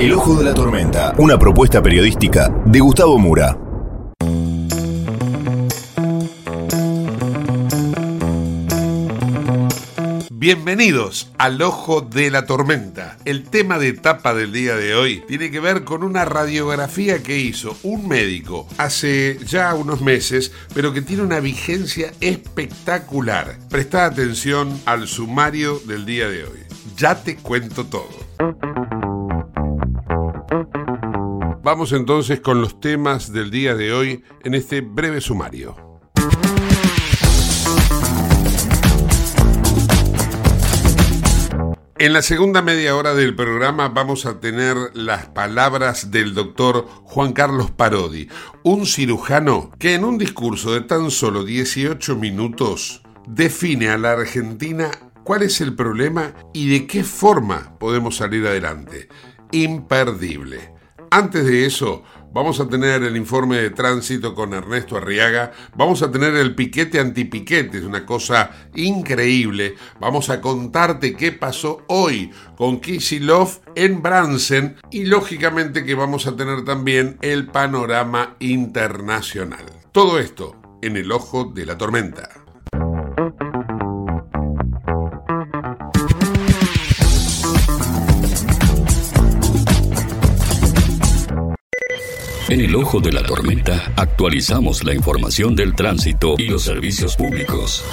De la Tormenta, una propuesta periodística de Gustavo Mura. Bienvenidos al Ojo de la Tormenta. El tema de etapa del día de hoy tiene que ver con una radiografía que hizo un médico hace ya unos meses, pero que tiene una vigencia espectacular. Presta atención al sumario del día de hoy. Ya te cuento todo. Vamos entonces con los temas del día de hoy en este breve sumario. En la segunda media hora del programa vamos a tener las palabras del doctor Juan Carlos Parodi, un cirujano que en un discurso de tan solo 18 minutos define a la Argentina cuál es el problema y de qué forma podemos salir adelante. Imperdible. Antes de eso, vamos a tener el informe de tránsito con Ernesto Arriaga, vamos a tener el piquete antipiquete, es una cosa increíble. Vamos a contarte qué pasó hoy con Kisilov en Bransen y lógicamente que vamos a tener también el panorama internacional. Todo esto en el ojo de la tormenta. En el ojo de la tormenta actualizamos la información del tránsito y los servicios públicos.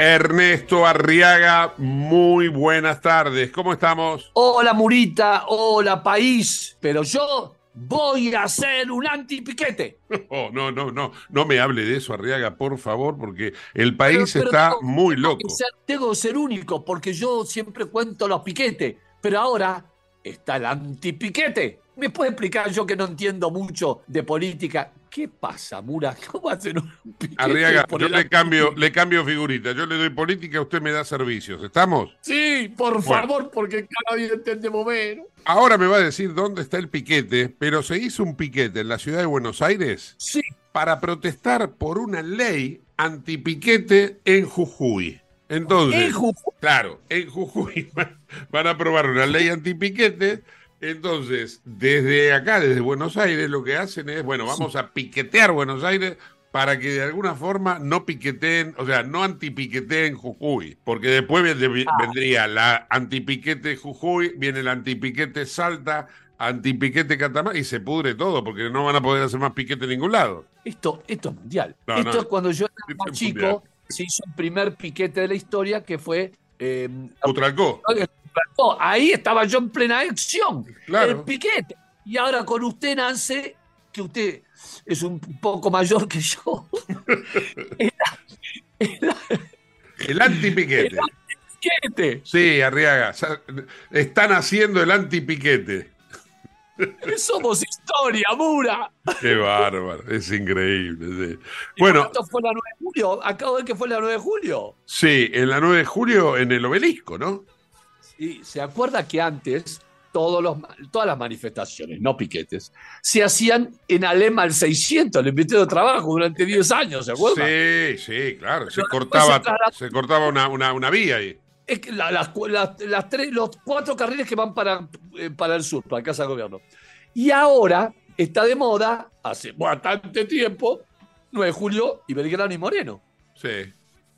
Ernesto Arriaga, muy buenas tardes. ¿Cómo estamos? Hola Murita, hola país. Pero yo voy a hacer un antipiquete. Oh, no, no, no, no me hable de eso, Arriaga, por favor, porque el país está muy loco. tengo que ser único, porque yo siempre cuento los piquetes, pero ahora está el antipiquete. ¿Me puede explicar yo que no entiendo mucho de política? ¿Qué pasa, Mura? ¿Cómo hacen un piquete? Arriaga, yo le cambio, le cambio figurita. Yo le doy política, usted me da servicios. ¿Estamos? Sí, por favor, porque cada día entendemos menos. Ahora me va a decir dónde está el piquete, pero se hizo un piquete en la ciudad de Buenos Aires. Sí. Para protestar por una ley antipiquete en Jujuy. Entonces, claro, en Jujuy van a aprobar una ley antipiquete. Entonces, desde acá, desde Buenos Aires, lo que hacen es, bueno, vamos a piquetear Buenos Aires para que de alguna forma no piqueteen, o sea, no antipiqueteen Jujuy, porque después ah. vendría la antipiquete Jujuy, viene el antipiquete Salta, antipiquete Catamarca y se pudre todo, porque no van a poder hacer más piquete en ningún lado. Esto, esto es mundial. esto es cuando yo era más chico se hizo el primer piquete de la historia que fue. Eh, Ahí estaba yo en plena acción. El piquete. Y ahora con usted, Nance, que usted es un poco mayor que yo. el antipiquete. El antipiquete. Sí, Arriaga. Están haciendo el antipiquete. Somos historia, Mura. Qué bárbaro, es increíble. sí. Bueno, Esto fue la 9 de julio. Acabo de ver que fue la 9 de julio. sí, en la 9 de julio en el obelisco, ¿no? Y se acuerda que antes todos los, todas las manifestaciones, no piquetes, se hacían en Alema al 600, el Ministerio de Trabajo, durante 10 años, ¿se acuerda? Sí, sí, claro. Se Pero cortaba, se cortaba una, una, una vía ahí. Es que la- las, tres, los cuatro carriles que van para, eh, para el sur, para la Casa de Gobierno. Y ahora está de moda, hace bastante tiempo, 9 de julio y Belgrano y Moreno. Sí.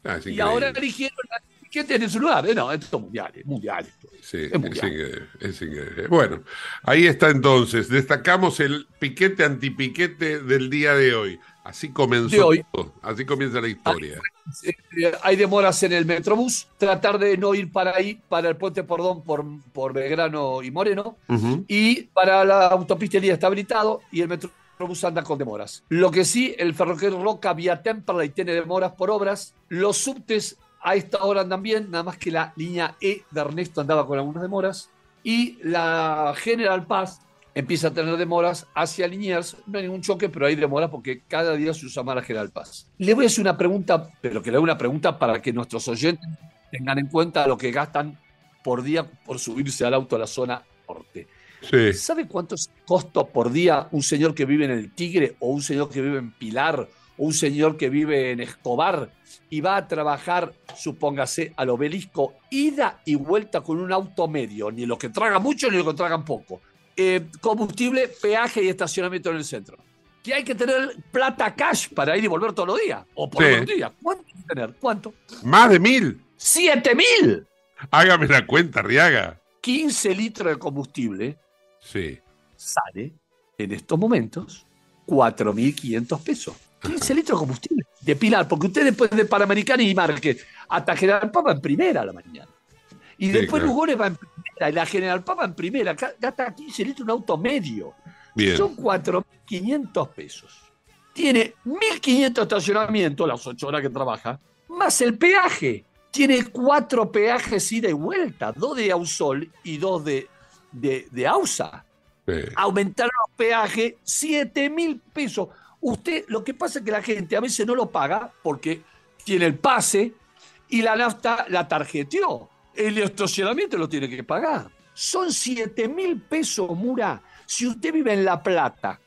Ah, Y ahora eligieron piquetes en su lugar. Eh, No, esto es mundial, es mundial. esto. Sí, Es es, mundial. increíble, es increíble. Bueno, ahí está entonces. Destacamos el piquete antipiquete del día de hoy. Así comenzó De hoy. todo. Así comienza la historia. Eh, hay demoras en el Metrobús. Tratar de no ir para ahí, para el puente Pordón, por, por Belgrano y Moreno. Y para la autopista el día está habilitado y el Metrobús anda con demoras. Lo que sí, el ferrocarril Roca vía Temperley tiene demoras por obras. Los subtes a esta hora andan bien, nada más que la línea E de Ernesto andaba con algunas demoras. Y la General Paz empieza a tener demoras hacia Liniers. No hay ningún choque, pero hay demoras porque cada día se usa más la General Paz. Le voy a hacer una pregunta, pero que le hago una pregunta para que nuestros oyentes tengan en cuenta lo que gastan por día por subirse al auto a la zona norte. Sí. ¿Sabe cuánto es costo por día un señor que vive en el Tigre o un señor que vive en Pilar o un señor que vive en Escobar y va a trabajar, supóngase, al obelisco, ida y vuelta con un auto medio, ni los que tragan mucho ni los que tragan poco? Eh, combustible, peaje y estacionamiento en el centro. Que hay que tener plata cash para ir y volver todos los días. O por Sí. los días. ¿Cuánto hay que tener? ¿Cuánto? Más de mil. ¡Siete mil! Hágame la cuenta, Riaga. 15 litros de combustible Sí. sale en estos momentos 4.500 pesos. 15 litros de combustible de Pilar, porque usted después de Panamericana y Márquez hasta General Papa en primera a la mañana. Y Sí, después claro. Lugones va en primera, y la General Papa en primera, gasta 15 litros un auto medio. Bien. Son 4.500 pesos. Tiene 1.500 estacionamientos, las 8 horas que trabaja, más el peaje. Tiene cuatro peajes ida y vuelta, dos de Ausol y dos de, de, de AUSA Sí. aumentaron los peajes 7 mil pesos. Usted, lo que pasa es que la gente a veces no lo paga porque tiene el pase y la nafta la tarjeteó. El estacionamiento lo tiene que pagar. Son 7 mil pesos, Mura. Si usted vive en La Plata,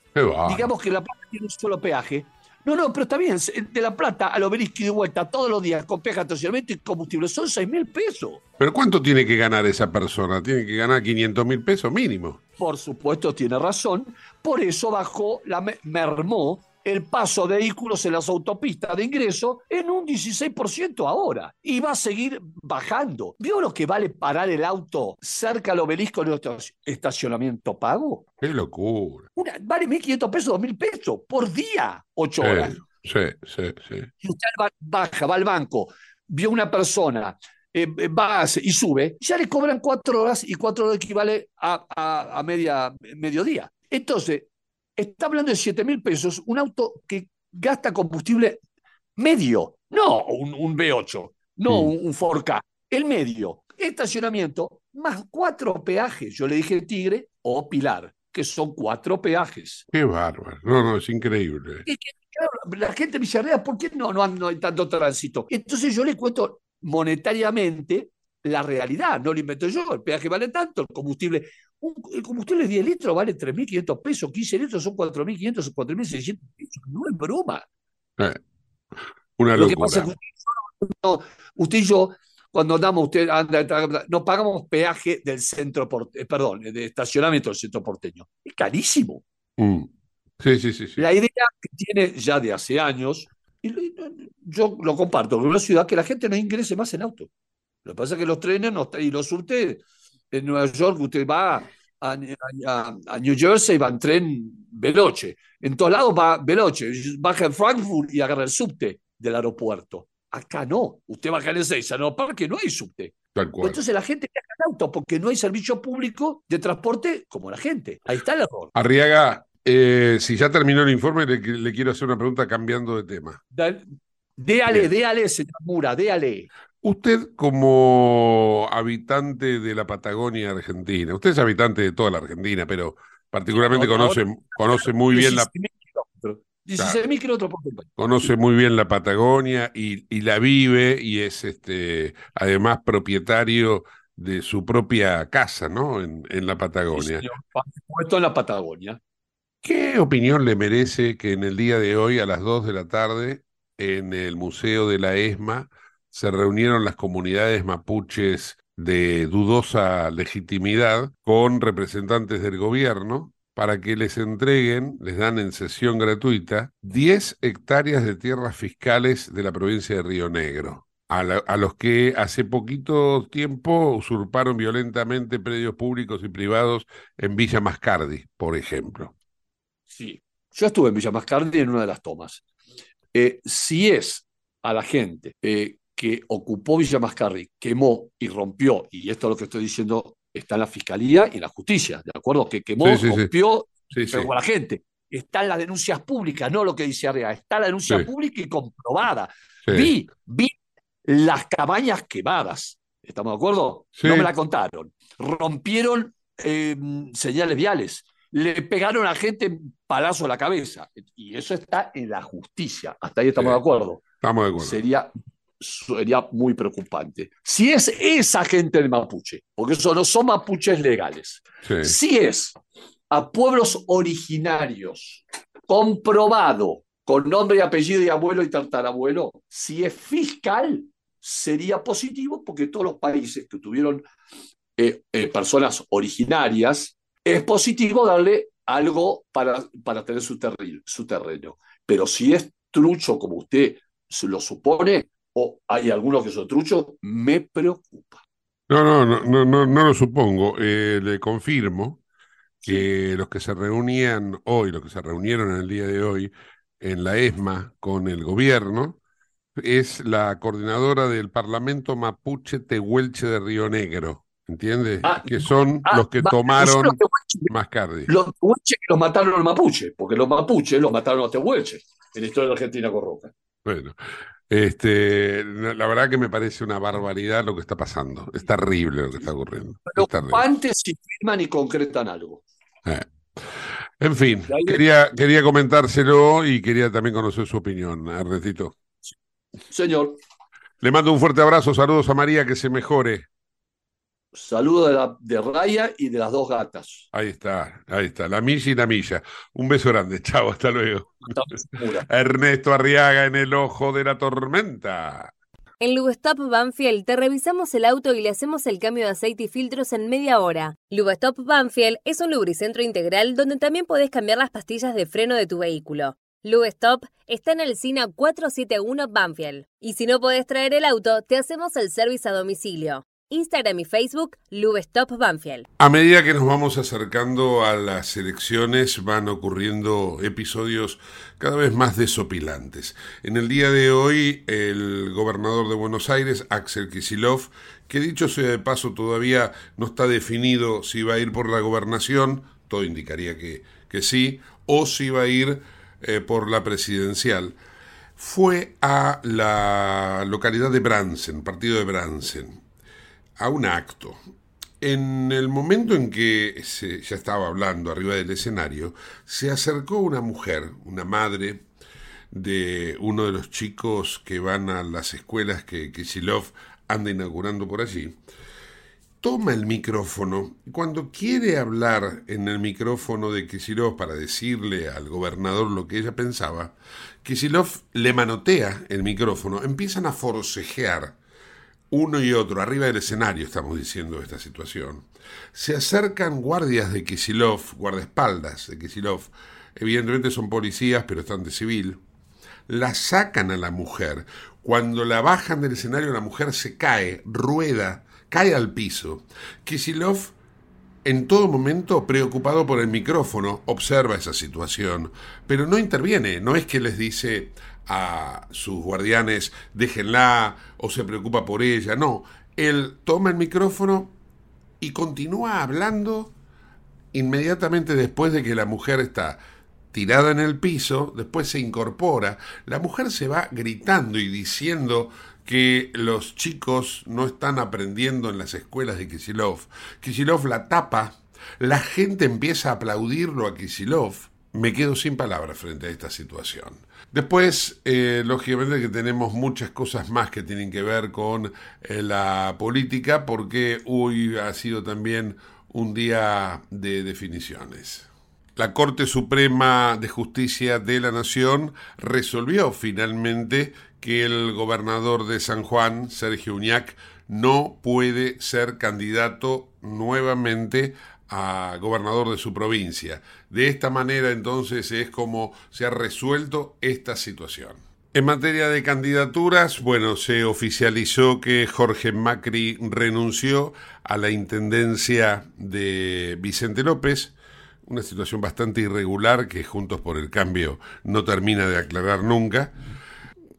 digamos que La Plata tiene un solo peaje. No, no, pero está bien. De La Plata al obelisco y de vuelta todos los días con peaje, estacionamiento y combustible. Son 6 mil pesos. Pero ¿cuánto tiene que ganar esa persona? Tiene que ganar 500 mil pesos mínimo. Por supuesto, tiene razón. Por eso bajó, la me- mermó el paso de vehículos en las autopistas de ingreso en un 16% ahora. Y va a seguir bajando. ¿Vio lo que vale parar el auto cerca al obelisco en nuestro estacionamiento pago? Qué locura. Una- vale 1.500 pesos, 2.000 pesos por día, 8 Sí, horas. sí, sí, sí. Y usted va- baja, va al banco, vio una persona, eh, eh, va y sube, ya le cobran cuatro horas y cuatro horas equivale a, a- a media, mediodía. Entonces, está hablando de 7 mil pesos, un auto que gasta combustible medio, no un, un V8, no Mm. un, un 4K, el medio. Estacionamiento más cuatro peajes. Yo le dije Tigre o Pilar, que son cuatro peajes. Qué bárbaro. No, no, es increíble. Claro, la gente me dice, "Herrera, ¿por qué no, no, no hay tanto tránsito? Entonces yo le cuento monetariamente la realidad, no lo invento yo, el peaje vale tanto, el combustible, un- el combustible de 10 litros vale 3.500 pesos, 15 litros son 4.500, son 4.600 pesos, no es broma. Eh, una Lo que locura. pasa es que usted y yo, no- usted y yo, cuando andamos, usted anda, no pagamos peaje del centro, porte- eh, perdón, de estacionamiento del centro porteño. Es carísimo. Mm. Sí, sí, sí, sí. La idea que tiene ya de hace años, y lo- yo lo comparto, con una ciudad que la gente no ingrese más en auto. Lo que pasa es que los trenes no, y los surte en Nueva York, usted va a, a- a New Jersey, va en tren veloce. En todos lados va veloce. Baja en Frankfurt y agarra el subte del aeropuerto. Acá no. Usted baja en el 6 no Parque, no hay subte. Tal cual. Entonces la gente viaja en auto porque no hay servicio público de transporte como la gente. Ahí está el error. Arriaga, eh, si ya terminó el informe, le, le quiero hacer una pregunta cambiando de tema. Dale- Déale, déale, señor Mura, déale. Usted como habitante de la Patagonia Argentina, usted es habitante de toda la Argentina, pero particularmente conoce, conoce muy bien la 16.000 kilómetros por Conoce muy bien la Patagonia y, y, la vive y es este además propietario de su propia casa, ¿no? En, en la Patagonia. Sí, en la Patagonia. ¿Qué opinión le merece que en el día de hoy, a las 2 de la tarde, en el Museo de la ESMA, se reunieron las comunidades mapuches de dudosa legitimidad con representantes del gobierno para que les entreguen, les dan en sesión gratuita, 10 hectáreas de tierras fiscales de la provincia de Río Negro, a, los que hace poquito tiempo usurparon violentamente predios públicos y privados en Villa Mascardi, por ejemplo. Sí, yo estuve en Villa Mascardi en una de las tomas. Eh, si es a la gente eh, que ocupó Villa Mascardi, quemó y rompió, y esto es lo que estoy diciendo está en la fiscalía y en la justicia, ¿de acuerdo? Que quemó, rompió, pero a la gente. Están las denuncias públicas, no lo que dice Arriaga, está la denuncia pública y comprobada. Vi, vi las cabañas quemadas, ¿estamos de acuerdo? No me la contaron. Rompieron em, señales viales, le pegaron a gente palazo a la cabeza, y eso está en la justicia, hasta ahí estamos de acuerdo. Estamos de acuerdo. Sería sería muy preocupante. Si es esa gente del mapuche, porque eso no son mapuches legales, si es a pueblos originarios, comprobado con nombre y apellido y abuelo y tartarabuelo, si es fiscal, sería positivo porque todos los países que tuvieron eh, eh, personas originarias, es positivo darle algo para, para tener su, su terreno. Pero si es trucho como usted lo supone, o hay algunos que son truchos, me preocupa. No, no, no, no, no, lo supongo. Eh, le confirmo que los que se reunían hoy, los que se reunieron en el día de hoy en la ESMA con el gobierno, es la coordinadora del Parlamento Mapuche Tehuelche de Río Negro. ¿Entiendes? Ah, que son ah, los que tomaron los Mascardi. Los tehuelches que los mataron los mapuches, porque los mapuches los mataron los tehuelches en la historia de Argentina con Roca. Bueno, este, la verdad que me parece una barbaridad lo que está pasando. Es terrible lo que está ocurriendo. Pero antes si firman y concretan algo. Eh. En fin, quería, quería comentárselo y quería también conocer su opinión, Ernestito. Señor. Le mando un fuerte abrazo, saludos a María, que se mejore. Saludos de, la, de Raya y de las dos gatas. Ahí está, ahí está, la milla y la milla. Un beso grande, chao, hasta luego. Ernesto Arriaga en el ojo de la tormenta. En Lubestop Banfield te revisamos el auto y le hacemos el cambio de aceite y filtros en media hora. Lubestop Banfield es un lubricentro integral donde también podés cambiar las pastillas de freno de tu vehículo. Lubestop está en el SINA 471 Banfield. Y si no podés traer el auto, te hacemos el servicio a domicilio. Instagram y Facebook, Lubestop Banfield. A medida que nos vamos acercando a las elecciones, van ocurriendo episodios cada vez más desopilantes. En el día de hoy, el gobernador de Buenos Aires, Axel Kisilov, que dicho sea de paso todavía no está definido si va a ir por la gobernación, todo indicaría que, que sí, o si va a ir eh, por la presidencial, fue a la localidad de Bransen, partido de Bransen a un acto. En el momento en que se, ya estaba hablando arriba del escenario, se acercó una mujer, una madre de uno de los chicos que van a las escuelas que Kisilov anda inaugurando por allí, toma el micrófono. Cuando quiere hablar en el micrófono de Kisilov para decirle al gobernador lo que ella pensaba, Kisilov le manotea el micrófono, empiezan a forcejear uno y otro, arriba del escenario estamos diciendo esta situación, se acercan guardias de Kisilov, guardaespaldas de Kisilov, evidentemente son policías, pero están de civil, la sacan a la mujer. Cuando la bajan del escenario, la mujer se cae, rueda, cae al piso. Kisilov, en todo momento, preocupado por el micrófono, observa esa situación, pero no interviene, no es que les dice, a sus guardianes, déjenla o se preocupa por ella. No, él toma el micrófono y continúa hablando inmediatamente después de que la mujer está tirada en el piso, después se incorpora, la mujer se va gritando y diciendo que los chicos no están aprendiendo en las escuelas de Kisilov. Kisilov la tapa La gente empieza a aplaudirlo a Kisilov. Me quedo sin palabras frente a esta situación. Después, eh, lógicamente que tenemos muchas cosas más que tienen que ver con eh, la política, porque hoy ha sido también un día de definiciones. La Corte Suprema de Justicia de la Nación resolvió finalmente que el gobernador de San Juan, Sergio Uñac, no puede ser candidato nuevamente a gobernador de su provincia. De esta manera entonces es como se ha resuelto esta situación. En materia de candidaturas, bueno, se oficializó que Jorge Macri renunció a la intendencia de Vicente López, una situación bastante irregular que Juntos por el Cambio no termina de aclarar nunca.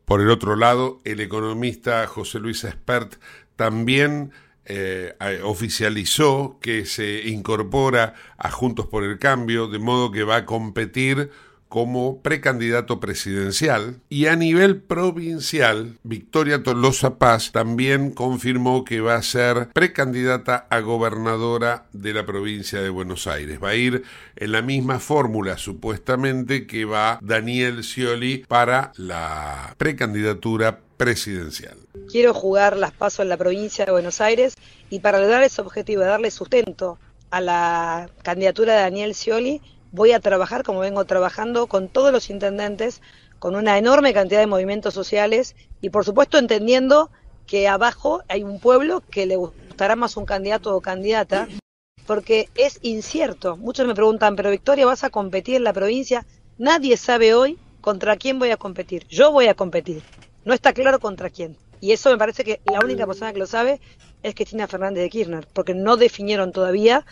Por el otro lado, el economista José Luis Espert también eh, oficializó que se incorpora a Juntos por el Cambio, de modo que va a competir como precandidato presidencial y a nivel provincial, Victoria Tolosa Paz también confirmó que va a ser precandidata a gobernadora de la provincia de Buenos Aires. Va a ir en la misma fórmula supuestamente que va Daniel Scioli para la precandidatura presidencial. Quiero jugar las pasos en la provincia de Buenos Aires y para lograr ese objetivo de darle sustento a la candidatura de Daniel Scioli, voy a trabajar como vengo trabajando con todos los intendentes, con una enorme cantidad de movimientos sociales y por supuesto entendiendo que abajo hay un pueblo que le gustará más un candidato o candidata, porque es incierto. Muchos me preguntan, pero Victoria, ¿vas a competir en la provincia? Nadie sabe hoy contra quién voy a competir. Yo voy a competir. No está claro contra quién. Y eso me parece que la única persona que lo sabe es Cristina Fernández de Kirchner, porque no definieron todavía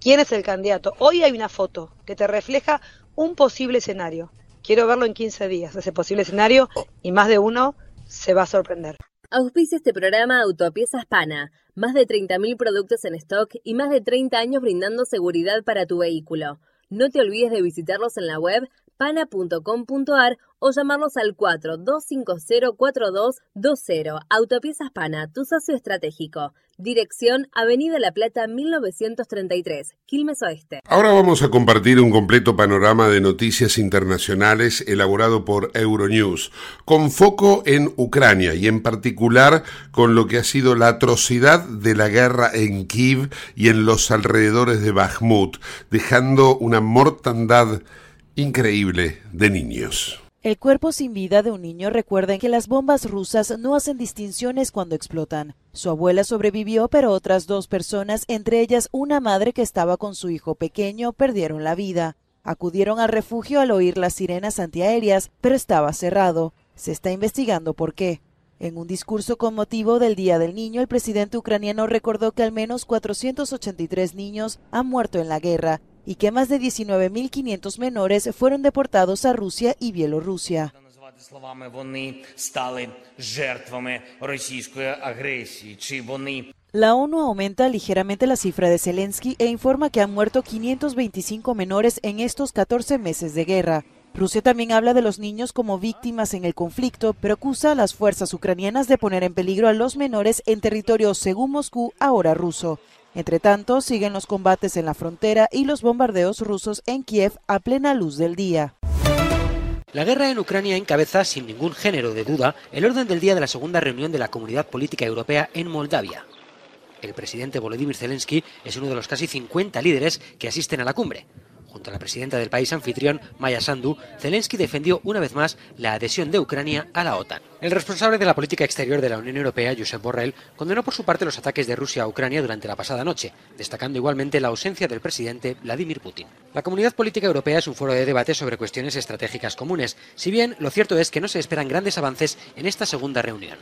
quién es el candidato. Hoy hay una foto que te refleja un posible escenario. Quiero verlo en 15 días, ese posible escenario, y más de uno se va a sorprender. Auspicia este programa Autopiezas Pana. Más de 30.000 productos en stock y más de 30 años brindando seguridad para tu vehículo. No te olvides de visitarlos en la web pana.com.ar o llamarlos al 42504220. Autopiezas Pana, tu socio estratégico. Dirección Avenida La Plata 1933, Quilmes Oeste. Ahora vamos a compartir un completo panorama de noticias internacionales elaborado por Euronews, con foco en Ucrania y en particular con lo que ha sido la atrocidad de la guerra en Kiev y en los alrededores de Bakhmut, dejando una mortandad increíble de niños. El cuerpo sin vida de un niño recuerda que las bombas rusas no hacen distinciones cuando explotan. Su abuela sobrevivió, pero otras dos personas, entre ellas una madre que estaba con su hijo pequeño, perdieron la vida. Acudieron al refugio al oír las sirenas antiaéreas, pero estaba cerrado. Se está investigando por qué. En un discurso con motivo del Día del Niño, el presidente ucraniano recordó que al menos 483 niños han muerto en la guerra y que más de 19.500 menores fueron deportados a Rusia y Bielorrusia. La ONU aumenta ligeramente la cifra de Zelensky e informa que han muerto 525 menores en estos 14 meses de guerra. Rusia también habla de los niños como víctimas en el conflicto, pero acusa a las fuerzas ucranianas de poner en peligro a los menores en territorio, según Moscú, ahora ruso. Entre tanto, siguen los combates en la frontera y los bombardeos rusos en Kiev a plena luz del día. La guerra en Ucrania encabeza, sin ningún género de duda, el orden del día de la segunda reunión de la Comunidad Política Europea en Moldavia. El presidente Volodymyr Zelensky es uno de los casi 50 líderes que asisten a la cumbre. Junto a la presidenta del país anfitrión, Maya Sandu, Zelensky defendió una vez más la adhesión de Ucrania a la OTAN. El responsable de la política exterior de la Unión Europea, Josep Borrell, condenó por su parte los ataques de Rusia a Ucrania durante la pasada noche, destacando igualmente la ausencia del presidente Vladimir Putin. La Comunidad Política Europea es un foro de debate sobre cuestiones estratégicas comunes, si bien lo cierto es que no se esperan grandes avances en esta segunda reunión.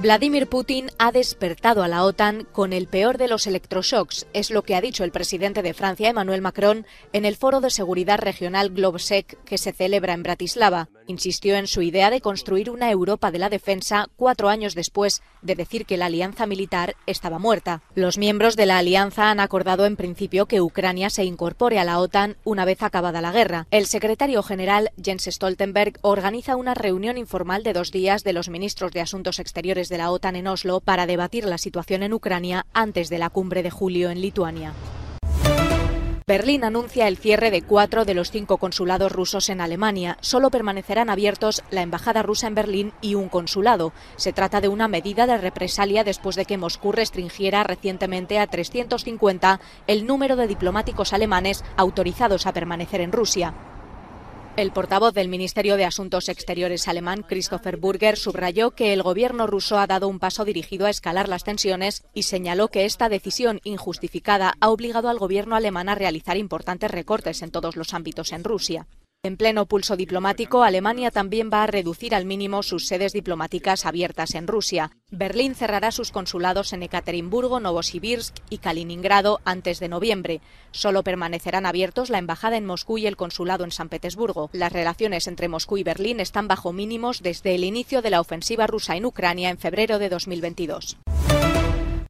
Vladimir Putin ha despertado a la OTAN con el peor de los electroshocks, es lo que ha dicho el presidente de Francia, Emmanuel Macron, en el Foro de Seguridad Regional Globsec que se celebra en Bratislava. Insistió en su idea de construir una Europa de la defensa cuatro años después de decir que la alianza militar estaba muerta. Los miembros de la alianza han acordado en principio que Ucrania se incorpore a la OTAN una vez acabada la guerra. El secretario general Jens Stoltenberg organiza una reunión informal de dos días de los ministros de Asuntos Exteriores de la OTAN en Oslo para debatir la situación en Ucrania antes de la cumbre de julio en Lituania. Berlín anuncia el cierre de cuatro de los cinco consulados rusos en Alemania. Solo permanecerán abiertos la embajada rusa en Berlín y un consulado. Se trata de una medida de represalia después de que Moscú restringiera recientemente a 350 el número de diplomáticos alemanes autorizados a permanecer en Rusia. El portavoz del Ministerio de Asuntos Exteriores alemán, Christopher Burger, subrayó que el gobierno ruso ha dado un paso dirigido a escalar las tensiones y señaló que esta decisión injustificada ha obligado al gobierno alemán a realizar importantes recortes en todos los ámbitos en Rusia. En pleno pulso diplomático, Alemania también va a reducir al mínimo sus sedes diplomáticas abiertas en Rusia. Berlín cerrará sus consulados en Ekaterimburgo, Novosibirsk y Kaliningrado antes de noviembre. Solo permanecerán abiertos la embajada en Moscú y el consulado en San Petersburgo. Las relaciones entre Moscú y Berlín están bajo mínimos desde el inicio de la ofensiva rusa en Ucrania en febrero de 2022.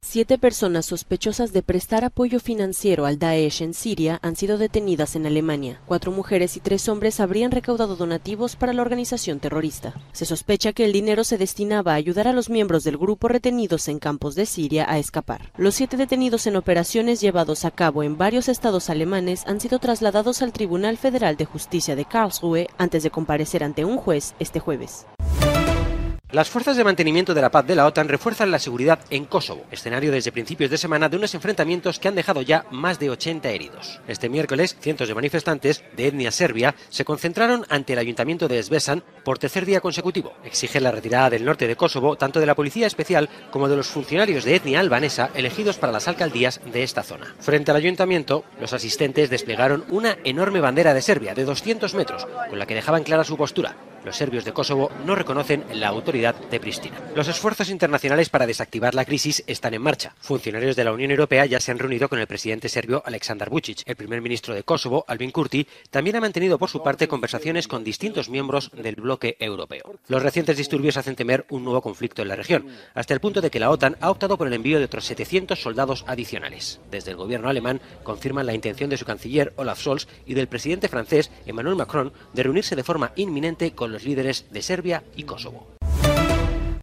Siete personas sospechosas de prestar apoyo financiero al Daesh en Siria han sido detenidas en Alemania. Cuatro mujeres y tres hombres habrían recaudado donativos para la organización terrorista. Se sospecha que el dinero se destinaba a ayudar a los miembros del grupo retenidos en campos de Siria a escapar. Los siete detenidos en operaciones llevados a cabo en varios estados alemanes han sido trasladados al Tribunal Federal de Justicia de Karlsruhe antes de comparecer ante un juez este jueves. Las fuerzas de mantenimiento de la paz de la OTAN refuerzan la seguridad en Kosovo, escenario desde principios de semana de unos enfrentamientos que han dejado ya más de 80 heridos. Este miércoles, cientos de manifestantes de etnia serbia se concentraron ante el ayuntamiento de Svesan por tercer día consecutivo. Exigen la retirada del norte de Kosovo tanto de la policía especial como de los funcionarios de etnia albanesa elegidos para las alcaldías de esta zona. Frente al ayuntamiento, los asistentes desplegaron una enorme bandera de Serbia de 200 metros, con la que dejaban clara su postura los serbios de Kosovo no reconocen la autoridad de Pristina. Los esfuerzos internacionales para desactivar la crisis están en marcha. Funcionarios de la Unión Europea ya se han reunido con el presidente serbio Aleksandar Vucic. El primer ministro de Kosovo, Albin Kurti, también ha mantenido por su parte conversaciones con distintos miembros del bloque europeo. Los recientes disturbios hacen temer un nuevo conflicto en la región, hasta el punto de que la OTAN ha optado por el envío de otros 700 soldados adicionales. Desde el gobierno alemán confirman la intención de su canciller Olaf Scholz y del presidente francés Emmanuel Macron de reunirse de forma inminente con los líderes de Serbia y Kosovo.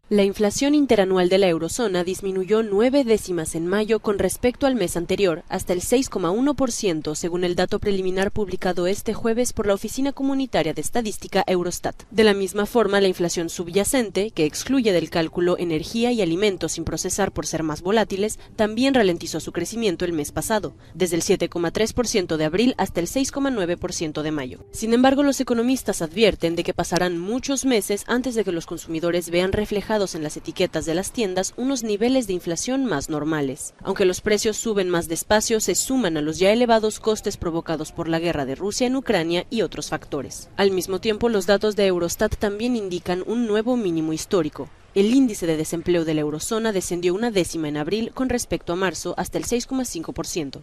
La inflación interanual de la eurozona disminuyó nueve décimas en mayo con respecto al mes anterior, hasta el 6,1% según el dato preliminar publicado este jueves por la Oficina Comunitaria de Estadística Eurostat. De la misma forma, la inflación subyacente, que excluye del cálculo energía y alimentos sin procesar por ser más volátiles, también ralentizó su crecimiento el mes pasado, desde el 7,3% de abril hasta el 6,9% de mayo. Sin embargo, los economistas advierten de que pasarán muchos meses antes de que los consumidores vean en las etiquetas de las tiendas unos niveles de inflación más normales. Aunque los precios suben más despacio, se suman a los ya elevados costes provocados por la guerra de Rusia en Ucrania y otros factores. Al mismo tiempo, los datos de Eurostat también indican un nuevo mínimo histórico. El índice de desempleo de la eurozona descendió una décima en abril con respecto a marzo hasta el 6,5%.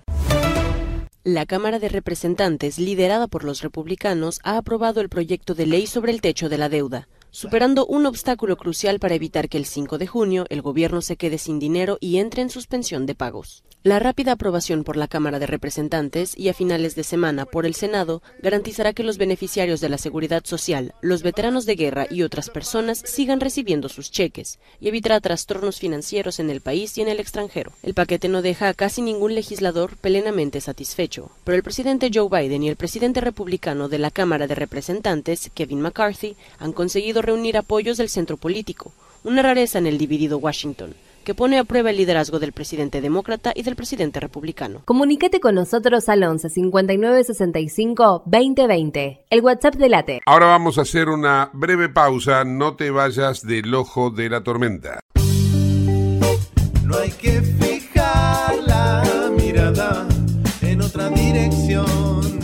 La Cámara de Representantes, liderada por los republicanos, ha aprobado el proyecto de ley sobre el techo de la deuda superando un obstáculo crucial para evitar que el 5 de junio el gobierno se quede sin dinero y entre en suspensión de pagos. La rápida aprobación por la Cámara de Representantes y a finales de semana por el Senado garantizará que los beneficiarios de la seguridad social, los veteranos de guerra y otras personas sigan recibiendo sus cheques y evitará trastornos financieros en el país y en el extranjero. El paquete no deja a casi ningún legislador plenamente satisfecho, pero el presidente Joe Biden y el presidente republicano de la Cámara de Representantes, Kevin McCarthy, han conseguido reunir apoyos del centro político, una rareza en el dividido Washington que pone a prueba el liderazgo del presidente demócrata y del presidente republicano. Comunícate con nosotros al 11 59 65 2020, el WhatsApp de Late. Ahora vamos a hacer una breve pausa, no te vayas del ojo de la tormenta. No hay que fijar la mirada en otra dirección.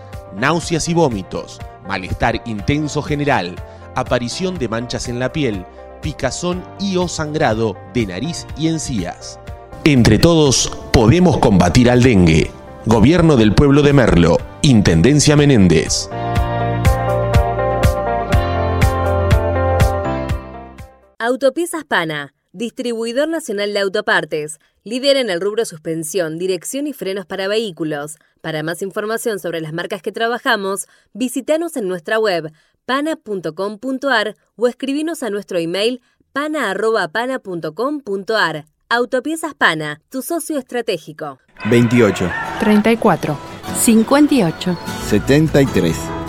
náuseas y vómitos, malestar intenso general, aparición de manchas en la piel, picazón y o sangrado de nariz y encías. Entre todos podemos combatir al dengue. Gobierno del Pueblo de Merlo, Intendencia Menéndez. Autopiezas Pana, distribuidor nacional de autopartes, líder en el rubro suspensión, dirección y frenos para vehículos. Para más información sobre las marcas que trabajamos, visítanos en nuestra web pana.com.ar o escribinos a nuestro email pana.pana.com.ar. Autopiezas Pana, tu socio estratégico. 28, 34, 58. 73.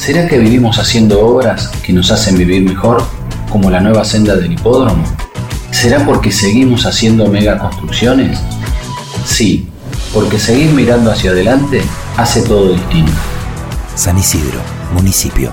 ¿Será que vivimos haciendo obras que nos hacen vivir mejor, como la nueva senda del hipódromo? ¿Será porque seguimos haciendo megaconstrucciones? Sí, porque seguir mirando hacia adelante hace todo distinto. San Isidro, municipio.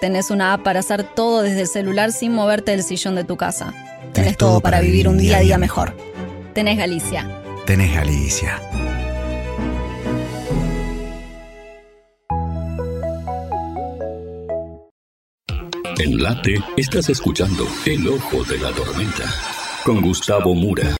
Tenés una app para hacer todo desde el celular sin moverte del sillón de tu casa. Tenés, todo para vivir un día a día mejor. Tenés Galicia. Tenés Galicia. En Late estás escuchando El Ojo de la Tormenta con Gustavo Mura.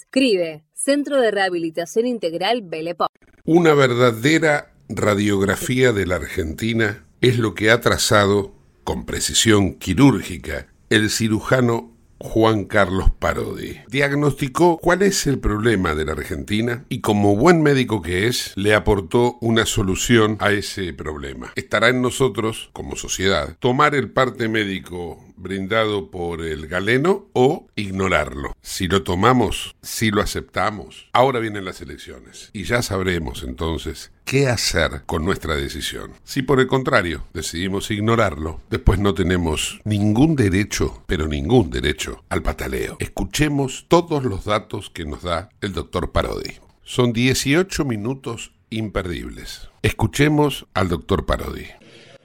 CRIBE, Centro de Rehabilitación Integral Belepop. Una verdadera radiografía de la Argentina es lo que ha trazado, con precisión quirúrgica, el cirujano Juan Carlos Parodi. Diagnosticó cuál es el problema de la Argentina y como buen médico que es, le aportó una solución a ese problema. Estará en nosotros, como sociedad, tomar el parte médico brindado por el galeno o ignorarlo. Si lo tomamos, si lo aceptamos, ahora vienen las elecciones y ya sabremos entonces qué hacer con nuestra decisión. Si por el contrario decidimos ignorarlo, después no tenemos ningún derecho, pero ningún derecho al pataleo. Escuchemos todos los datos que nos da el doctor Parodi. Son 18 minutos imperdibles. Escuchemos al doctor Parodi.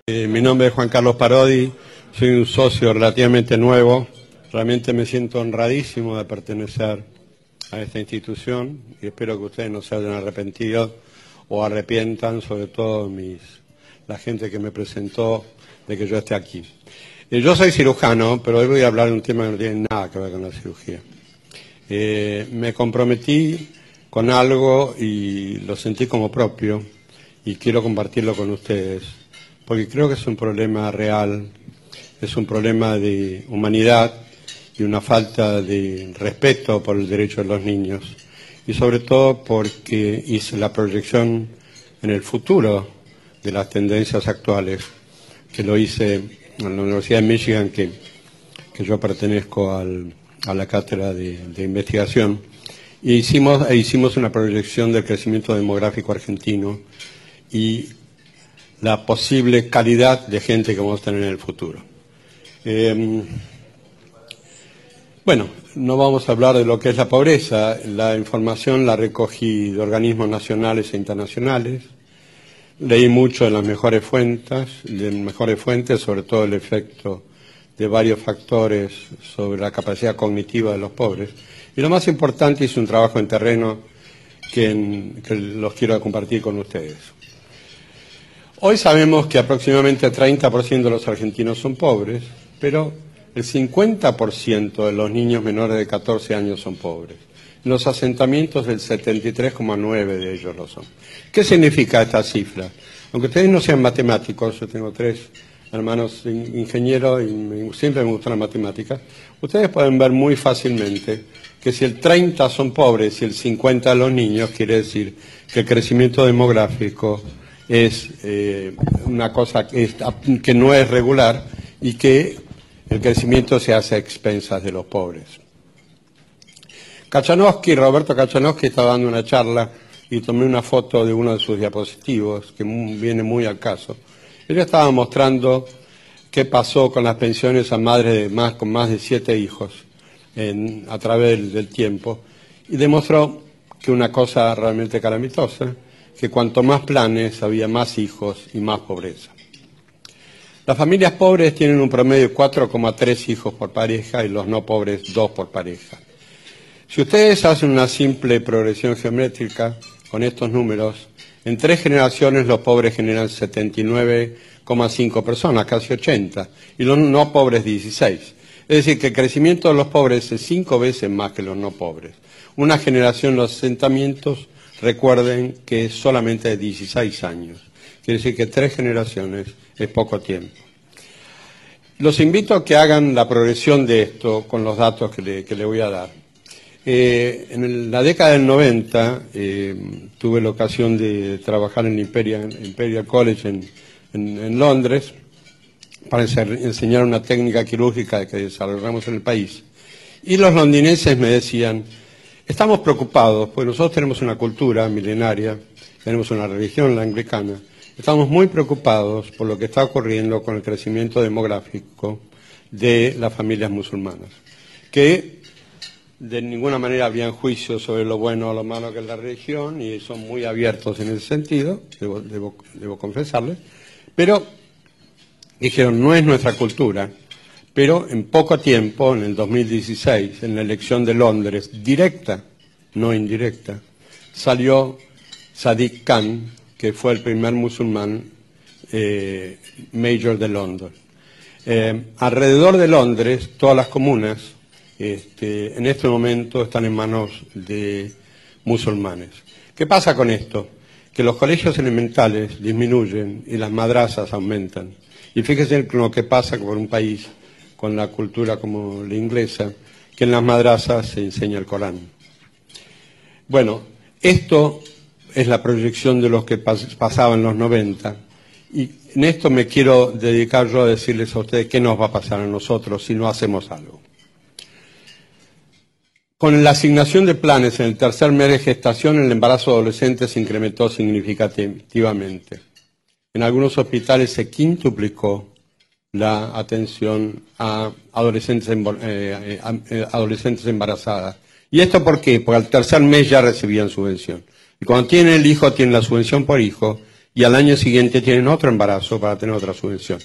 Eh, mi nombre es Juan Carlos Parodi, soy un socio relativamente nuevo. Realmente me siento honradísimo de pertenecer a esta institución y espero que ustedes no se hayan arrepentido o arrepientan, sobre todo mis, la gente que me presentó, de que yo esté aquí. Eh, yo soy cirujano, pero hoy voy a hablar de un tema que no tiene nada que ver con la cirugía. Eh, me comprometí con algo y lo sentí como propio y quiero compartirlo con ustedes, porque creo que es un problema real, es un problema de humanidad y una falta de respeto por el derecho de los niños y sobre todo porque hice la proyección en el futuro de las tendencias actuales, que lo hice en la Universidad de Michigan, que, que yo pertenezco a la cátedra de, investigación, y hicimos, e hicimos una proyección del crecimiento demográfico argentino y la posible calidad de gente que vamos a tener en el futuro. Eh, bueno, no vamos a hablar de lo que es la pobreza. La información la recogí de organismos nacionales e internacionales. Leí mucho de las mejores fuentes, de mejores fuentes, sobre todo el efecto de varios factores sobre la capacidad cognitiva de los pobres. Y lo más importante es un trabajo en terreno que, que los quiero compartir con ustedes. Hoy sabemos que aproximadamente el 30% de los argentinos son pobres, pero el 50% de los niños menores de 14 años son pobres. En los asentamientos el 73,9% de ellos lo son. ¿Qué significa esta cifra? Aunque ustedes no sean matemáticos, yo tengo tres hermanos ingenieros y siempre me gustan las matemáticas, ustedes pueden ver muy fácilmente que si el 30 son pobres y el 50 de los niños, quiere decir que el crecimiento demográfico es eh, una cosa que, que no es regular y que el crecimiento se hace a expensas de los pobres. Kachanowski, Roberto Kachanowski estaba dando una charla y tomé una foto de uno de sus diapositivos que viene muy al caso. Él estaba mostrando qué pasó con las pensiones a madres más, con más de siete hijos a través del tiempo y demostró que una cosa realmente calamitosa, que cuanto más planes había más hijos y más pobreza. Las familias pobres tienen un promedio de 4,3 hijos por pareja y los no pobres 2 por pareja. Si ustedes hacen una simple progresión geométrica con estos números, en tres generaciones los pobres generan 79,5 personas, casi 80, y los no pobres 16. Es decir, que el crecimiento de los pobres es cinco veces más que los no pobres. Una generación, los asentamientos, recuerden que es solamente de 16 años. Quiere decir que tres generaciones es poco tiempo. Los invito a que hagan la progresión de esto con los datos que le, voy a dar. Eh, en la década del 90 eh, tuve la ocasión de trabajar en el Imperial, College en, Londres para enseñar una técnica quirúrgica que desarrollamos en el país. Y los londinenses me decían, estamos preocupados, porque nosotros tenemos una cultura milenaria, tenemos una religión, la anglicana, Estamos muy preocupados por lo que está ocurriendo con el crecimiento demográfico de las familias musulmanas, que de ninguna manera habrían juicio sobre lo bueno o lo malo que es la religión y son muy abiertos en ese sentido, debo confesarles, pero dijeron, no es nuestra cultura, pero en poco tiempo, en el 2016, en la elección de Londres, directa, no indirecta, salió Sadiq Khan, que fue el primer musulmán eh, mayor de Londres. Eh, alrededor de Londres, todas las comunas, este, en este momento están en manos de musulmanes. ¿Qué pasa con esto? Que los colegios elementales disminuyen y las madrazas aumentan. Y fíjense lo que pasa con un país con la cultura como la inglesa, que en las madrazas se enseña el Corán. Bueno, esto es la proyección de lo que pasaba en los 90. Y en esto me quiero dedicar yo a decirles a ustedes qué nos va a pasar a nosotros si no hacemos algo. Con la asignación de planes en el tercer mes de gestación, el embarazo adolescente se incrementó significativamente. En algunos hospitales se quintuplicó la atención a adolescentes, eh, eh, eh, adolescentes embarazadas. ¿Y esto por qué? Porque al tercer mes ya recibían subvención. Y cuando tienen el hijo, tienen la subvención por hijo, y al año siguiente tienen otro embarazo para tener otra subvención.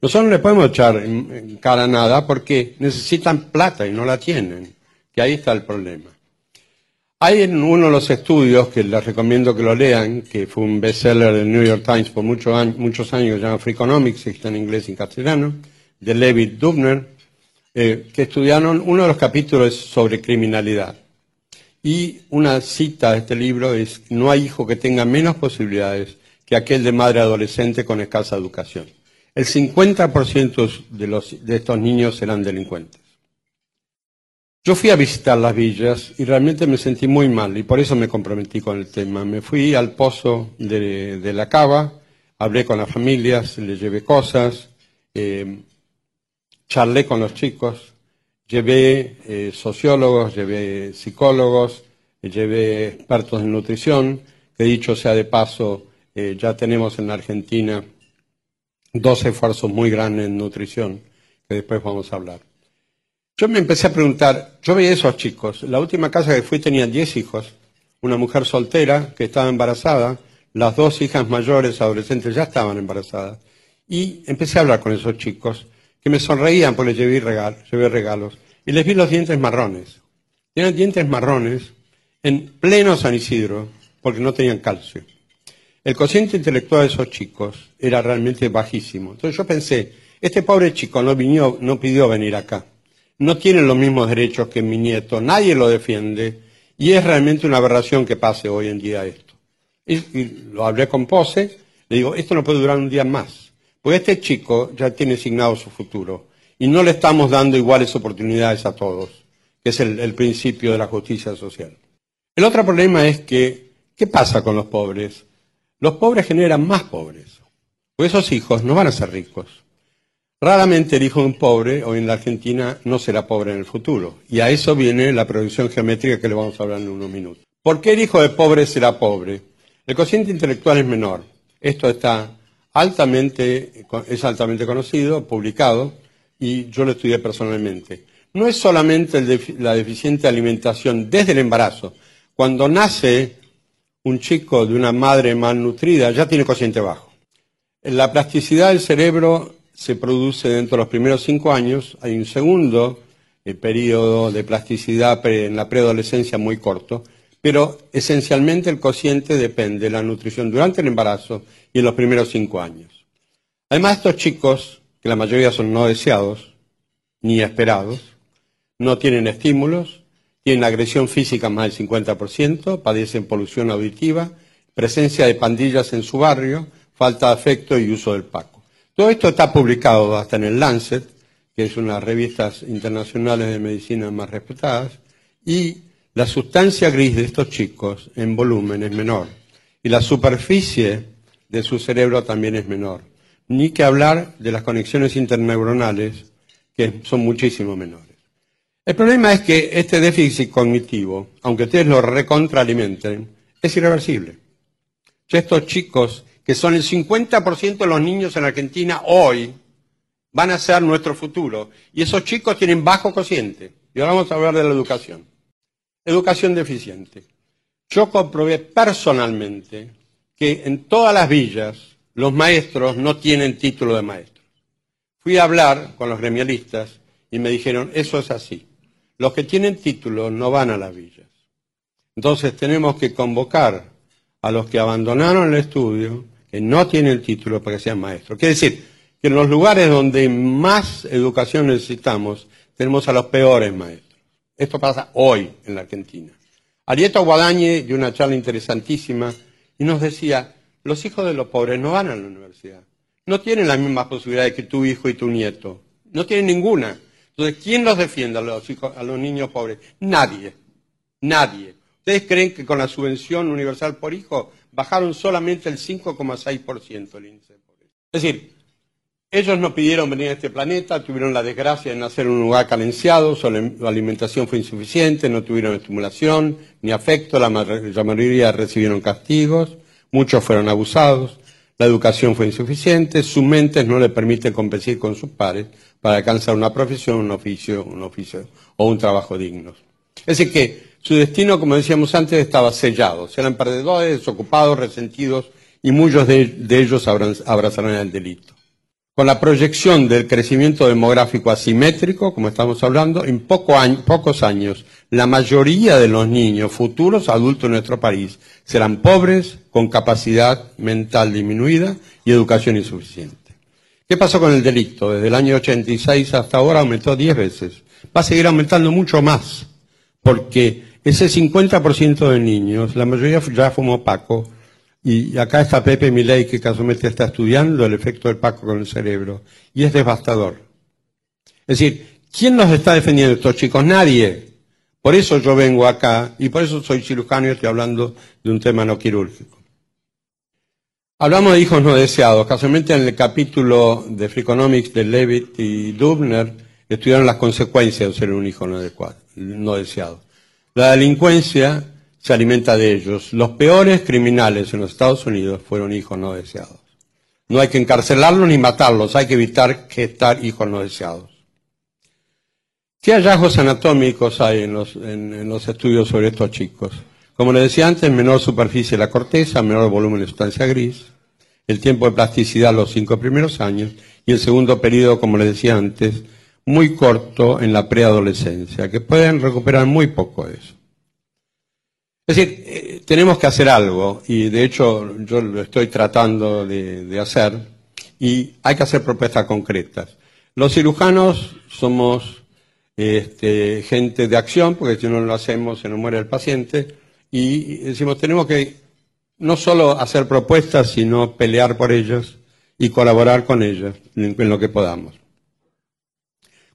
Nosotros no le podemos echar en cara nada porque necesitan plata y no la tienen que ahí está el problema. Hay en uno de los estudios que les recomiendo que lo lean, que fue un bestseller del New York Times por muchos años, muchos años llama Freakonomics, que está en inglés y en castellano, de Levi Dubner, eh, que estudiaron uno de los capítulos sobre criminalidad. Y una cita de este libro es, no hay hijo que tenga menos posibilidades que aquel de madre adolescente con escasa educación. El 50% de, los, de estos niños serán delincuentes. Yo fui a visitar las villas y realmente me sentí muy mal y por eso me comprometí con el tema. Me fui al pozo de, la cava, hablé con las familias, les llevé cosas, eh, charlé con los chicos, llevé eh, sociólogos, llevé psicólogos, llevé expertos en nutrición, que dicho sea de paso, eh, ya tenemos en la Argentina dos esfuerzos muy grandes en nutrición, que después vamos a hablar. Yo me empecé a preguntar, yo veía esos chicos, la última casa que fui tenía 10 hijos, una mujer soltera que estaba embarazada, las dos hijas mayores, adolescentes, ya estaban embarazadas. Y empecé a hablar con esos chicos, que me sonreían porque les llevé, regalos, y les vi los dientes marrones. Tenían dientes marrones en pleno San Isidro, porque no tenían calcio. El cociente intelectual de esos chicos era realmente bajísimo. Entonces yo pensé, este pobre chico no, vino, no pidió venir acá no tiene los mismos derechos que mi nieto, nadie lo defiende y es realmente una aberración que pase hoy en día esto. Y, lo hablé con Pose, le digo, esto no puede durar un día más, porque este chico ya tiene asignado su futuro y no le estamos dando iguales oportunidades a todos, que es el, el principio de la justicia social. El otro problema es que, ¿qué pasa con los pobres? Los pobres generan más pobres, porque esos hijos no van a ser ricos Raramente el hijo de un pobre, hoy en la Argentina, no será pobre en el futuro. Y a eso viene la progresión geométrica que le vamos a hablar en unos minutos. ¿Por qué el hijo de pobre será pobre? El cociente intelectual es menor. Esto está altamente, es altamente conocido, publicado, y yo lo estudié personalmente. No es solamente la deficiente alimentación desde el embarazo. Cuando nace un chico de una madre malnutrida, ya tiene cociente bajo. La plasticidad del cerebro se produce dentro de los primeros cinco años. Hay un segundo eh, periodo de plasticidad en la preadolescencia muy corto, pero esencialmente el cociente depende de la nutrición durante el embarazo y en los primeros cinco años. Además, estos chicos, que la mayoría son no deseados ni esperados, no tienen estímulos, tienen agresión física más del 50%, padecen polución auditiva, presencia de pandillas en su barrio, falta de afecto y uso del paco. Todo esto está publicado hasta en el Lancet, que es una de las revistas internacionales de medicina más respetadas, y la sustancia gris de estos chicos en volumen es menor, y la superficie de su cerebro también es menor. Ni que hablar de las conexiones interneuronales, que son muchísimo menores. El problema es que este déficit cognitivo, aunque ustedes lo recontraalimenten, es irreversible. estos chicos que son el 50% de los niños en Argentina hoy, van a ser nuestro futuro. Y esos chicos tienen bajo cociente. Y ahora vamos a hablar de la educación. Educación deficiente. Yo comprobé personalmente que en todas las villas los maestros no tienen título de maestro. Fui a hablar con los gremialistas y me dijeron, eso es así. Los que tienen título no van a las villas. Entonces tenemos que convocar a los que abandonaron el estudio, que no tienen título para que sean maestros. Quiere decir que en los lugares donde más educación necesitamos, tenemos a los peores maestros. Esto pasa hoy en la Argentina. Arieta Guadañe dio una charla interesantísima y nos decía, los hijos de los pobres no van a la universidad. No tienen las mismas posibilidades que tu hijo y tu nieto. No tienen ninguna. Entonces, ¿quién los defiende a los, hijos, a los niños pobres? Nadie. Nadie. ¿Ustedes creen que con la subvención universal por hijo bajaron solamente el 5,6% el índice de pobreza? Es decir, ellos no pidieron venir a este planeta, tuvieron la desgracia de nacer en un lugar carenciado, su alimentación fue insuficiente, no tuvieron estimulación ni afecto, la, mayoría recibieron castigos, muchos fueron abusados, la educación fue insuficiente, sus mentes no le permiten competir con sus pares para alcanzar una profesión, un oficio, un oficio o un trabajo digno. Es decir, que su destino, como decíamos antes, estaba sellado. Eran perdedores, desocupados, resentidos, y muchos de, ellos abrazaron el delito. Con la proyección del crecimiento demográfico asimétrico, como estamos hablando, en pocos años, la mayoría de los niños futuros adultos en nuestro país serán pobres, con capacidad mental disminuida y educación insuficiente. ¿Qué pasó con el delito? Desde el año 86 hasta ahora aumentó 10 veces. Va a seguir aumentando mucho más, porque ese 50% de niños, la mayoría ya fumó Paco, y acá está Pepe Milei, que casualmente está estudiando el efecto del Paco con el cerebro, y es devastador. Es decir, ¿quién nos está defendiendo estos chicos? Nadie. Por eso yo vengo acá, y por eso soy cirujano y estoy hablando de un tema no quirúrgico. Hablamos de hijos no deseados. Casualmente en el capítulo de Freakonomics de Levitt y Dubner estudiaron las consecuencias de ser un hijo no, no deseado. La delincuencia se alimenta de ellos. Los peores criminales en los Estados Unidos fueron hijos no deseados. No hay que encarcelarlos ni matarlos, hay que evitar que estar hijos no deseados. ¿Qué hallazgos anatómicos hay en los, en los estudios sobre estos chicos? Como les decía antes, menor superficie de la corteza, menor volumen de sustancia gris, el tiempo de plasticidad los cinco primeros años y el segundo periodo, como les decía antes, muy corto en la preadolescencia, que pueden recuperar muy poco de eso. Es decir, eh, tenemos que hacer algo y de hecho yo lo estoy tratando de, hacer y hay que hacer propuestas concretas. Los cirujanos somos este, gente de acción, porque si no lo hacemos se nos muere el paciente, y decimos, tenemos que no solo hacer propuestas, sino pelear por ellas y colaborar con ellas en, lo que podamos.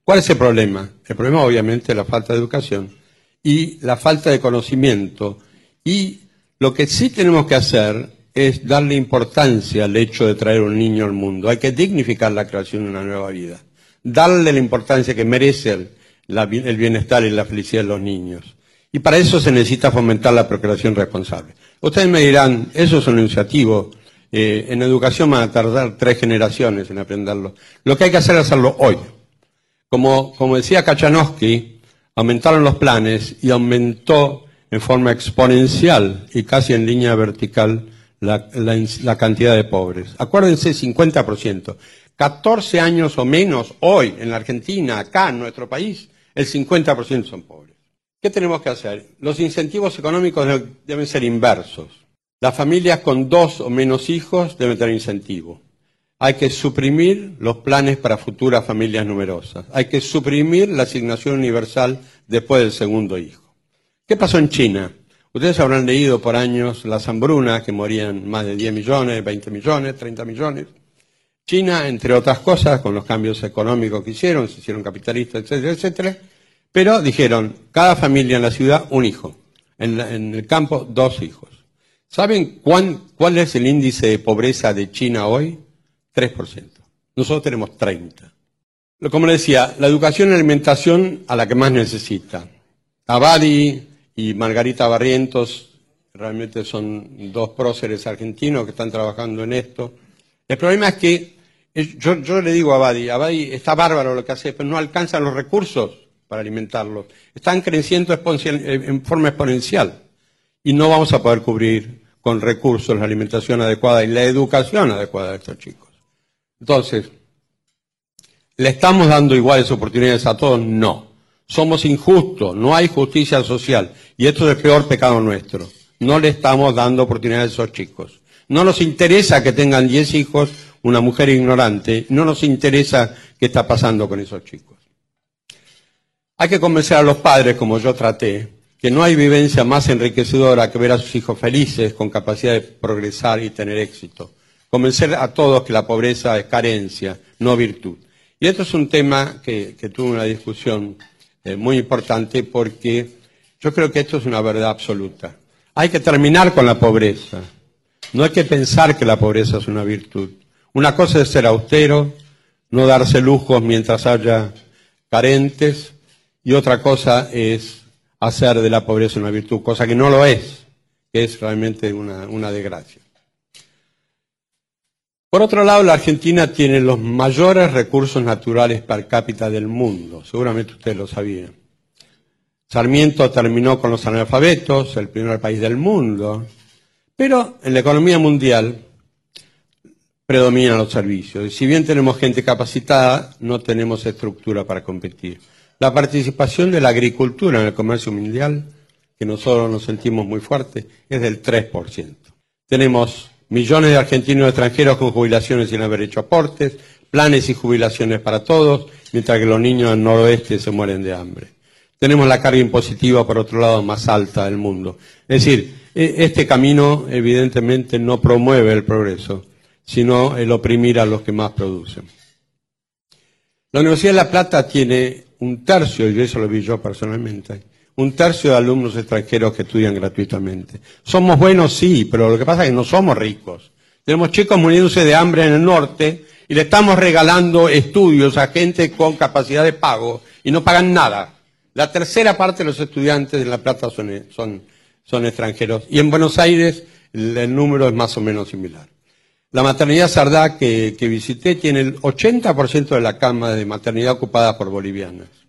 ¿Cuál es el problema? El problema obviamente es la falta de educación y la falta de conocimiento. Y lo que sí tenemos que hacer es darle importancia al hecho de traer un niño al mundo. Hay que dignificar la creación de una nueva vida. Darle la importancia que merece el, bienestar y la felicidad de los niños. Y para eso se necesita fomentar la procreación responsable. Ustedes me dirán, eso es un iniciativo. Eh, en educación van a tardar tres generaciones en aprenderlo. Lo que hay que hacer es hacerlo hoy. Como, como decía Kachanowski, aumentaron los planes y aumentó en forma exponencial y casi en línea vertical la, cantidad de pobres. Acuérdense, 50%. 14 años o menos hoy en la Argentina, acá en nuestro país, el 50% son pobres. ¿Qué tenemos que hacer? Los incentivos económicos deben ser inversos. Las familias con dos o menos hijos deben tener incentivo. Hay que suprimir los planes para futuras familias numerosas. Hay que suprimir la asignación universal después del segundo hijo. ¿Qué pasó en China? Ustedes habrán leído por años las hambrunas, que morían más de 10 millones, 20 millones, 30 millones. China, entre otras cosas, con los cambios económicos que hicieron, se hicieron capitalistas, etcétera, etcétera, pero dijeron, cada familia en la ciudad, un hijo. En, el campo, dos hijos. ¿Saben cuál es el índice de pobreza de China hoy? 3%. Nosotros tenemos 30. Como le decía, la educación y alimentación a la que más necesita. Abadi y Margarita Barrientos realmente son dos próceres argentinos que están trabajando en esto. El problema es que yo, le digo a Abadi, Abadi está bárbaro lo que hace, pero no alcanza los recursos para alimentarlos, están creciendo en forma exponencial y no vamos a poder cubrir con recursos la alimentación adecuada y la educación adecuada de estos chicos. Entonces, ¿le estamos dando iguales oportunidades a todos? No. Somos injustos, no hay justicia social y esto es el peor pecado nuestro. No le estamos dando oportunidades a esos chicos. No nos interesa que tengan 10 hijos una mujer ignorante, no nos interesa qué está pasando con esos chicos. Hay que convencer a los padres, como yo traté, que no hay vivencia más enriquecedora que ver a sus hijos felices, con capacidad de progresar y tener éxito. Convencer a todos que la pobreza es carencia, no virtud. Y esto es un tema que, tuvo una discusión eh, muy importante porque yo creo que esto es una verdad absoluta. Hay que terminar con la pobreza. No hay que pensar que la pobreza es una virtud. Una cosa es ser austero, no darse lujos mientras haya carentes, y otra cosa es hacer de la pobreza una virtud, cosa que no lo es, que es realmente una, una desgracia. Por otro lado, la Argentina tiene los mayores recursos naturales per cápita del mundo, seguramente ustedes lo sabían. Sarmiento terminó con los analfabetos, el primer país del mundo, pero en la economía mundial predominan los servicios. Y si bien tenemos gente capacitada, no tenemos estructura para competir. La participación de la agricultura en el comercio mundial, que nosotros nos sentimos muy fuerte, es del 3%. Tenemos millones de argentinos extranjeros con jubilaciones sin haber hecho aportes, planes y jubilaciones para todos, mientras que los niños del noroeste se mueren de hambre. Tenemos la carga impositiva, por otro lado, más alta del mundo. Es decir, e, este camino evidentemente no promueve el progreso, sino el oprimir a los que más producen. La Universidad de La Plata tiene un tercio, y eso lo vi yo personalmente, un tercio de alumnos extranjeros que estudian gratuitamente. Somos buenos, sí, pero lo que pasa es que no somos ricos. Tenemos chicos muriéndose de hambre en el norte y le estamos regalando estudios a gente con capacidad de pago y no pagan nada. La tercera parte de los estudiantes de La Plata son, son, extranjeros y en Buenos Aires el, el, número es más o menos similar. La maternidad Sardá que, que visité tiene el 80% de la cama de maternidad ocupada por bolivianas.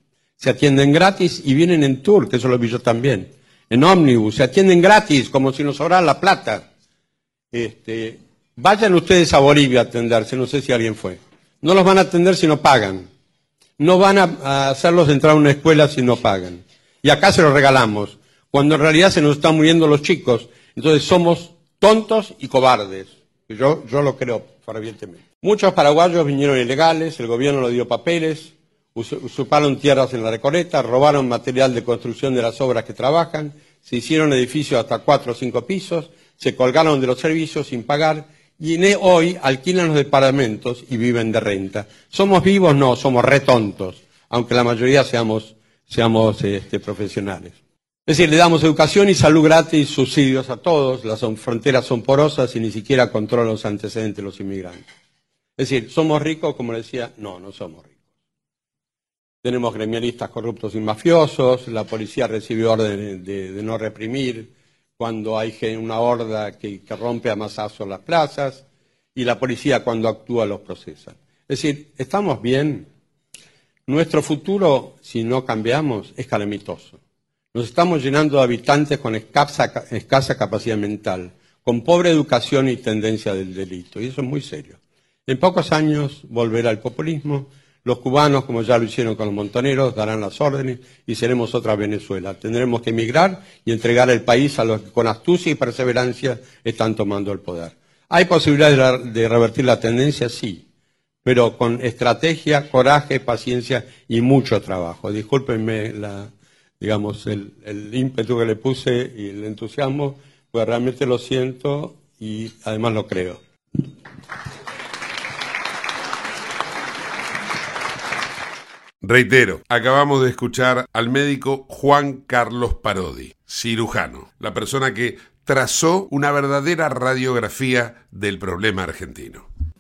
Se atienden gratis y vienen en tour, que eso lo vi yo también. En ómnibus, se atienden gratis, como si nos sobrara la plata. Este, vayan ustedes a Bolivia a atenderse, no sé si alguien fue. No los van a atender si no pagan. No van a, a hacerlos entrar a una escuela si no pagan. Y acá se los regalamos, cuando en realidad se nos están muriendo los chicos. Entonces somos tontos y cobardes. Yo, yo lo creo fervientemente. Muchos paraguayos vinieron ilegales, el gobierno le dio papeles, usurparon tierras en la Recoleta, robaron material de construcción de las obras que trabajan, se hicieron edificios hasta cuatro o cinco pisos, se colgaron de los servicios sin pagar y hoy alquilan los departamentos y viven de renta. ¿Somos vivos? No, somos retontos, aunque la mayoría seamos, seamos este, profesionales. Es decir, le damos educación y salud gratis, subsidios a todos, las fronteras son porosas y ni siquiera controlan los antecedentes de los inmigrantes. Es decir, ¿somos ricos? Como decía, no, no somos ricos. Tenemos gremialistas corruptos y mafiosos, la policía recibe órdenes de, no reprimir cuando hay una horda que, que rompe a masazos las plazas y la policía cuando actúa los procesa. Es decir, ¿estamos bien? Nuestro futuro, si no cambiamos, es calamitoso. Nos estamos llenando de habitantes con escasa, escasa capacidad mental, con pobre educación y tendencia del delito. Y eso es muy serio. En pocos años volverá el populismo. Los cubanos, como ya lo hicieron con los montoneros, darán las órdenes y seremos otra Venezuela. Tendremos que emigrar y entregar el país a los que con astucia y perseverancia están tomando el poder. ¿Hay posibilidades de revertir la tendencia? Sí, pero con estrategia, coraje, paciencia y mucho trabajo. Discúlpenme la, digamos, el, el ímpetu que le puse y el entusiasmo, pues realmente lo siento y además lo creo. Reitero, acabamos de escuchar al médico Juan Carlos Parodi, cirujano, la persona que trazó una verdadera radiografía del problema argentino.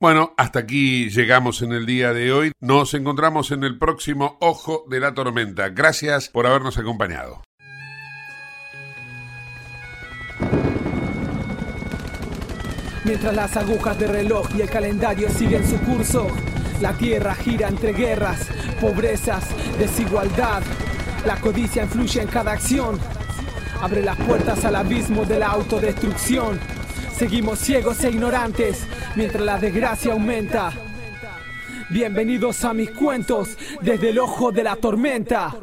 Bueno, hasta aquí llegamos en el día de hoy. Nos encontramos en el próximo Ojo de la Tormenta. Gracias por habernos acompañado. Mientras las agujas de reloj y el calendario siguen su curso, la tierra gira entre guerras, pobrezas, desigualdad. La codicia influye en cada acción. Abre las puertas al abismo de la autodestrucción. Seguimos ciegos e ignorantes mientras la desgracia aumenta. Bienvenidos a mis cuentos desde el ojo de la tormenta.